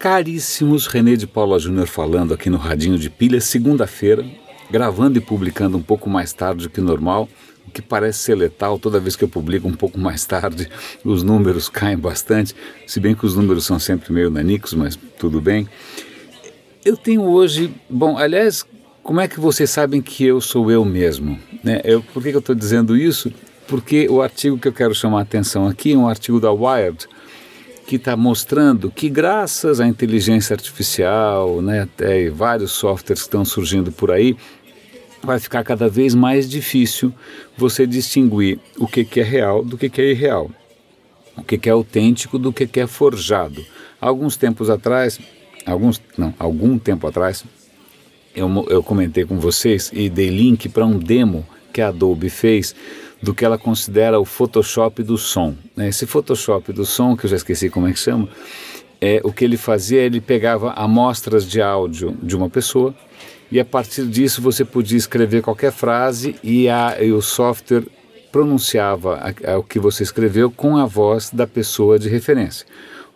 Caríssimos, René de Paula Júnior falando aqui no Radinho de Pilha, segunda-feira, gravando e publicando um pouco mais tarde do que normal, o que parece ser letal, toda vez que eu publico um pouco mais tarde, os números caem bastante, se bem que os números são sempre meio nanicos, mas tudo bem. Eu tenho hoje, bom, aliás, como é que vocês sabem que eu sou eu mesmo? Né? Eu, por que, que eu estou dizendo isso? Porque o artigo que eu quero chamar a atenção aqui é um artigo da Wired, que está mostrando que graças à inteligência artificial, né, até vários softwares que estão surgindo por aí, vai ficar cada vez mais difícil você distinguir o que, que é real do que, que é irreal, o que, que é autêntico do que, que é forjado. Alguns tempos atrás, alguns não, algum tempo atrás, eu, eu comentei com vocês e dei link para um demo que a Adobe fez do que ela considera o Photoshop do som. Né? Esse Photoshop do som, que eu já esqueci como é que chama, é, o que ele fazia, ele pegava amostras de áudio de uma pessoa e a partir disso você podia escrever qualquer frase e, a, e o software pronunciava a, a, o que você escreveu com a voz da pessoa de referência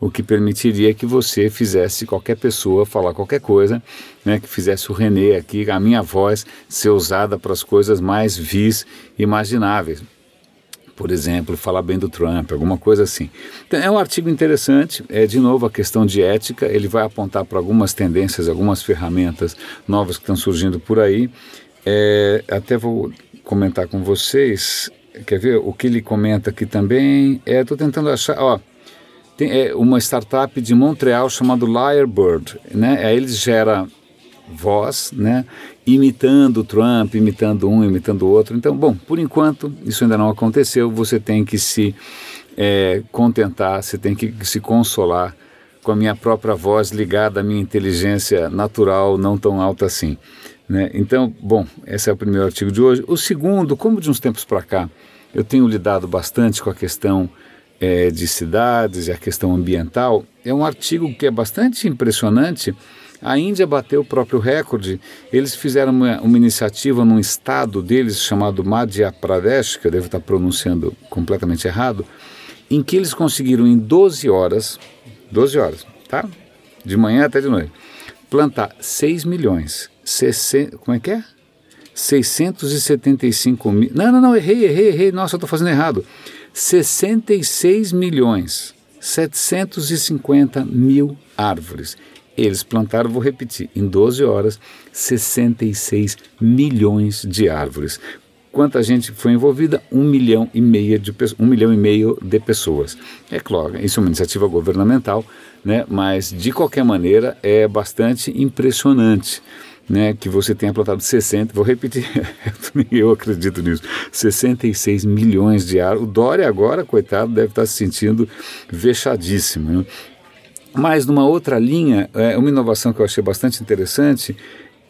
o que permitiria que você fizesse qualquer pessoa falar qualquer coisa, né, que fizesse o René aqui, a minha voz, ser usada para as coisas mais vis imagináveis. Por exemplo, falar bem do Trump, alguma coisa assim. Então, é um artigo interessante, é de novo a questão de ética, ele vai apontar para algumas tendências, algumas ferramentas novas que estão surgindo por aí. É, até vou comentar com vocês, quer ver o que ele comenta aqui também? Estou é, tentando achar, ó, tem é, uma startup de Montreal chamada Lyrebird, né? Aí eles gera voz, né? Imitando o Trump, imitando um, imitando o outro. Então, bom, por enquanto isso ainda não aconteceu. Você tem que se é, contentar, você tem que se consolar com a minha própria voz ligada à minha inteligência natural, não tão alta assim. Né? Então, bom, esse é o primeiro artigo de hoje. O segundo, como de uns tempos para cá, eu tenho lidado bastante com a questão é, de cidades e a questão ambiental, é um artigo que é bastante impressionante. A Índia bateu o próprio recorde. Eles fizeram uma, uma iniciativa num estado deles chamado Madhya Pradesh, que eu devo estar pronunciando completamente errado, em que eles conseguiram em 12 horas, 12 horas, tá? De manhã até de noite, plantar 6 milhões, 60, como é que é? 675 mil. Não, não, não, errei, errei, errei. Nossa, eu estou fazendo errado. 66 milhões 750 mil árvores. Eles plantaram, vou repetir, em 12 horas, 66 milhões de árvores. Quanta gente foi envolvida? Um milhão e meio de, um milhão e meio de pessoas. É claro, isso é uma iniciativa governamental, né? mas de qualquer maneira é bastante impressionante né, que você tenha plantado 60, vou repetir, eu acredito nisso, 66 milhões de árvores. O Dória agora, coitado, deve estar se sentindo vexadíssimo. Né? Mas numa outra linha, é, uma inovação que eu achei bastante interessante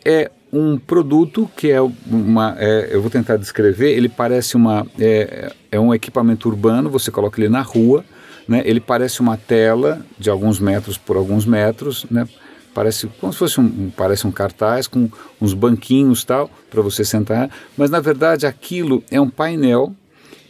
é um produto que é uma, é, eu vou tentar descrever, ele parece uma, é, é um equipamento urbano, você coloca ele na rua, né, ele parece uma tela de alguns metros por alguns metros, né, parece como se fosse um, parece um cartaz com uns banquinhos tal para você sentar, mas na verdade aquilo é um painel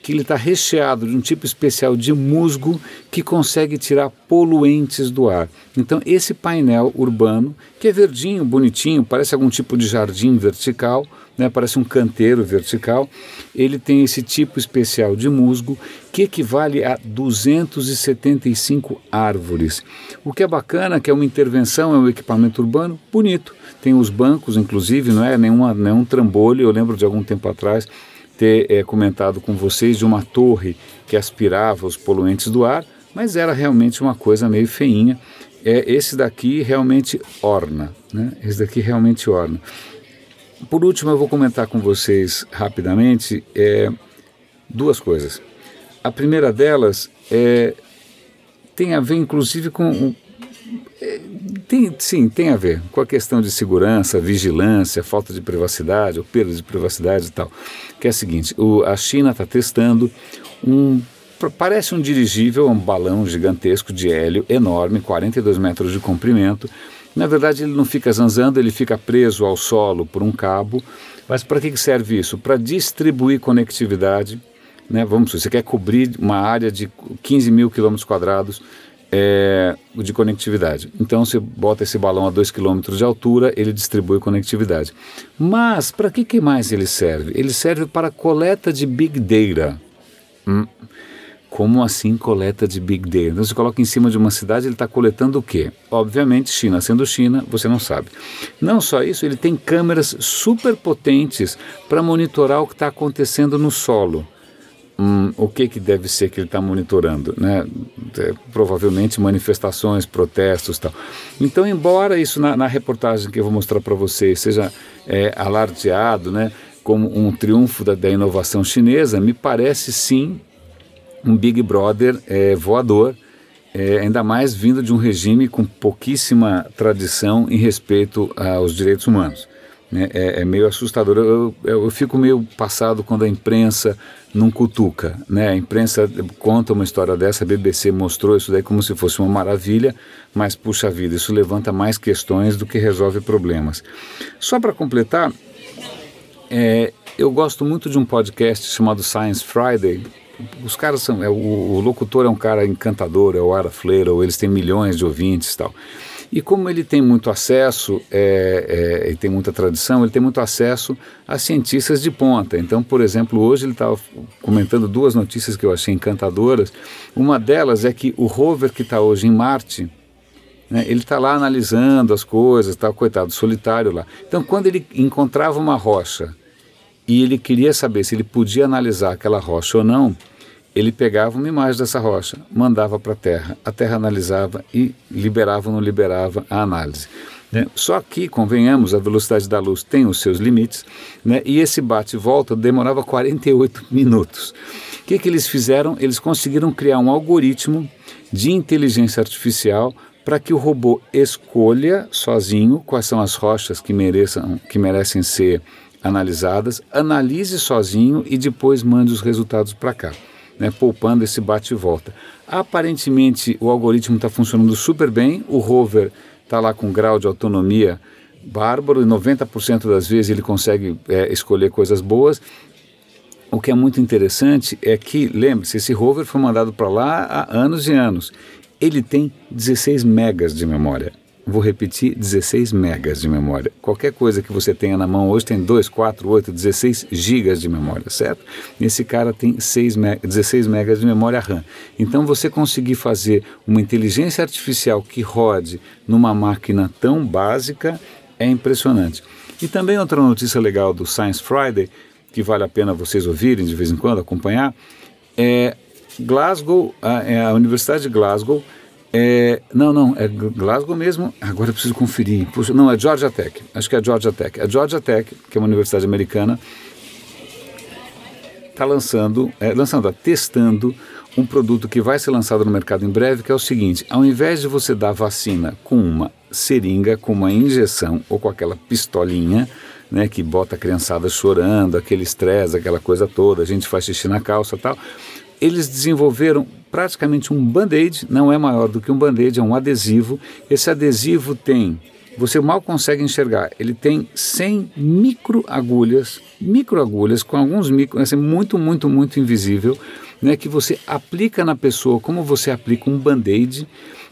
que ele está recheado de um tipo especial de musgo que consegue tirar poluentes do ar. Então esse painel urbano, que é verdinho, bonitinho, parece algum tipo de jardim vertical, né, parece um canteiro vertical, ele tem esse tipo especial de musgo que equivale a 275 árvores. O que é bacana, que é uma intervenção, é um equipamento urbano bonito. Tem os bancos, inclusive, não é nenhuma, nenhum trambolho, eu lembro de algum tempo atrás, ter é, comentado com vocês de uma torre que aspirava os poluentes do ar, mas era realmente uma coisa meio feinha. É, esse daqui realmente orna, né? Esse daqui realmente orna. Por último, eu vou comentar com vocês rapidamente é, duas coisas. A primeira delas é, tem a ver, inclusive, com tem, sim, tem a ver com a questão de segurança, vigilância, falta de privacidade, ou perda de privacidade e tal. Que é o seguinte: o, a China está testando um. Parece um dirigível, um balão gigantesco de hélio enorme, 42 metros de comprimento. Na verdade, ele não fica zanzando, ele fica preso ao solo por um cabo. Mas para que serve isso? Para distribuir conectividade. Né? Vamos, você quer cobrir uma área de 15 mil quilômetros quadrados é, de conectividade. Então você bota esse balão a 2 km de altura, ele distribui conectividade. Mas para que, que mais ele serve? Ele serve para coleta de big data. Hum. Como assim coleta de big data? Então você coloca em cima de uma cidade, ele está coletando o quê? Obviamente, China sendo China, você não sabe. Não só isso, ele tem câmeras super potentes para monitorar o que está acontecendo no solo hum, o que, que deve ser que ele está monitorando, né? É, provavelmente manifestações, protestos, tal. Então, embora isso na, na reportagem que eu vou mostrar para vocês seja é, alardeado, né, como um triunfo da, da, inovação chinesa, me parece sim um Big Brother é, voador. É, ainda mais vindo de um regime com pouquíssima tradição em respeito aos direitos humanos. Né? É, é, meio assustador. Eu, eu, eu, fico meio passado quando a imprensa não cutuca. Né? A imprensa conta uma história dessa, a BBC mostrou isso daí como se fosse uma maravilha, mas puxa vida, isso levanta mais questões do que resolve problemas. Só para completar, é, eu gosto muito de um podcast chamado Science Friday. Os caras são. É, o, o locutor é um cara encantador, é o Ara ou eles têm milhões de ouvintes e tal. E como ele tem muito acesso, é, é, e tem muita tradição, ele tem muito acesso a cientistas de ponta. Então, por exemplo, hoje ele estava comentando duas notícias que eu achei encantadoras. Uma delas é que o rover que está hoje em Marte, né, ele está lá analisando as coisas, está coitado, solitário lá. Então, quando ele encontrava uma rocha e ele queria saber se ele podia analisar aquela rocha ou não, ele pegava uma imagem dessa rocha, mandava para a Terra, a Terra analisava e liberava ou não liberava a análise. Né? Só que, convenhamos, a velocidade da luz tem os seus limites, né? e esse bate e volta demorava 48 minutos. O que, que eles fizeram? Eles conseguiram criar um algoritmo de inteligência artificial para que o robô escolha sozinho quais são as rochas que, mereçam, que merecem ser analisadas, analise sozinho e depois mande os resultados para cá né, poupando esse bate e volta. Aparentemente o algoritmo está funcionando super bem, o rover está lá com grau de autonomia bárbaro e 90% das vezes ele consegue é, escolher coisas boas. O que é muito interessante é que, lembre-se, esse rover foi mandado para lá há anos e anos. Ele tem 16 megas de memória. Vou repetir, 16 megas de memória. Qualquer coisa que você tenha na mão hoje tem 2, 4, 8, 16 gigas de memória, certo? Esse cara tem 6 me 16 megas de memória RAM. Então você conseguir fazer uma inteligência artificial que rode numa máquina tão básica é impressionante. E também outra notícia legal do Science Friday, que vale a pena vocês ouvirem de vez em quando, acompanhar, é Glasgow, a, é a Universidade de Glasgow é, não, não, é Glasgow mesmo. Agora eu preciso conferir. Puxa, não, é Georgia Tech. Acho que é Georgia Tech. A Georgia Tech, que é uma universidade americana, está lançando, é, lançando, testando um produto que vai ser lançado no mercado em breve, que é o seguinte: ao invés de você dar vacina com uma seringa, com uma injeção ou com aquela pistolinha, né, que bota a criançada chorando, aquele estresse, aquela coisa toda, a gente faz xixi na calça tal eles desenvolveram praticamente um band-aid, não é maior do que um band-aid, é um adesivo. Esse adesivo tem, você mal consegue enxergar, ele tem 100 microagulhas, microagulhas com alguns micro, assim, muito, muito, muito invisível, né, que você aplica na pessoa como você aplica um band-aid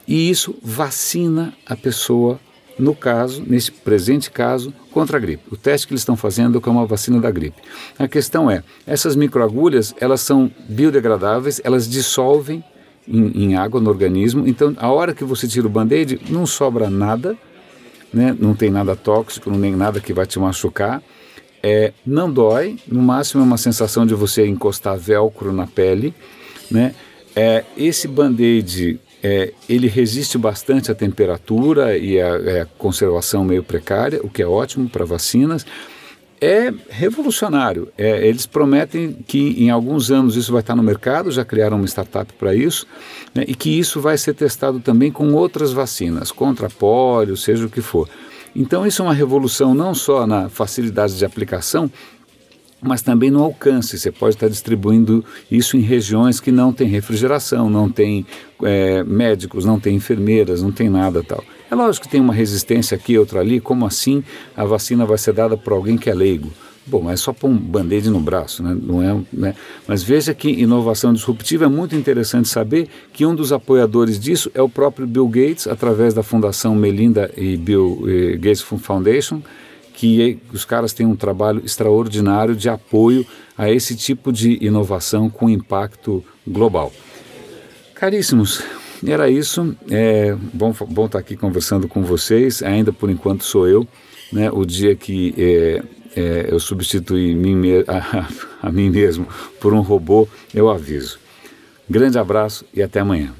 e isso vacina a pessoa no caso, nesse presente caso, contra a gripe. O teste que eles estão fazendo é uma vacina da gripe. A questão é, essas microagulhas, elas são biodegradáveis, elas dissolvem em, em água no organismo, então a hora que você tira o band-aid, não sobra nada, né? não tem nada tóxico, não tem nada que vai te machucar, é, não dói, no máximo é uma sensação de você encostar velcro na pele, né? É, esse band-aid é, ele resiste bastante à temperatura e à, à, conservação meio precária, o que é ótimo para vacinas. É revolucionário. É, eles prometem que em alguns anos isso vai estar no mercado, já criaram uma startup para isso, né, e que isso vai ser testado também com outras vacinas, contra pólio, seja o que for. Então, isso é uma revolução não só na facilidade de aplicação, mas também no alcance. Você pode estar distribuindo isso em regiões que não tem refrigeração, não tem é, médicos, não tem enfermeiras, não tem nada tal. É lógico que tem uma resistência aqui, outra ali. Como assim a vacina vai ser dada por alguém que é leigo? Bom, mas é só pôr um band-aid no braço, né? não é, né? Mas veja que inovação disruptiva é muito interessante saber que um dos apoiadores disso é o próprio Bill Gates, através da Fundação Melinda e Bill eh, Gates Foundation, que os caras têm um trabalho extraordinário de apoio a esse tipo de inovação com impacto global. Caríssimos, era isso. É bom, bom estar aqui conversando com vocês. Ainda por enquanto sou eu. Né? O dia que é, é, eu substituir mim, a, a mim mesmo por um robô, eu aviso. Grande abraço e até amanhã.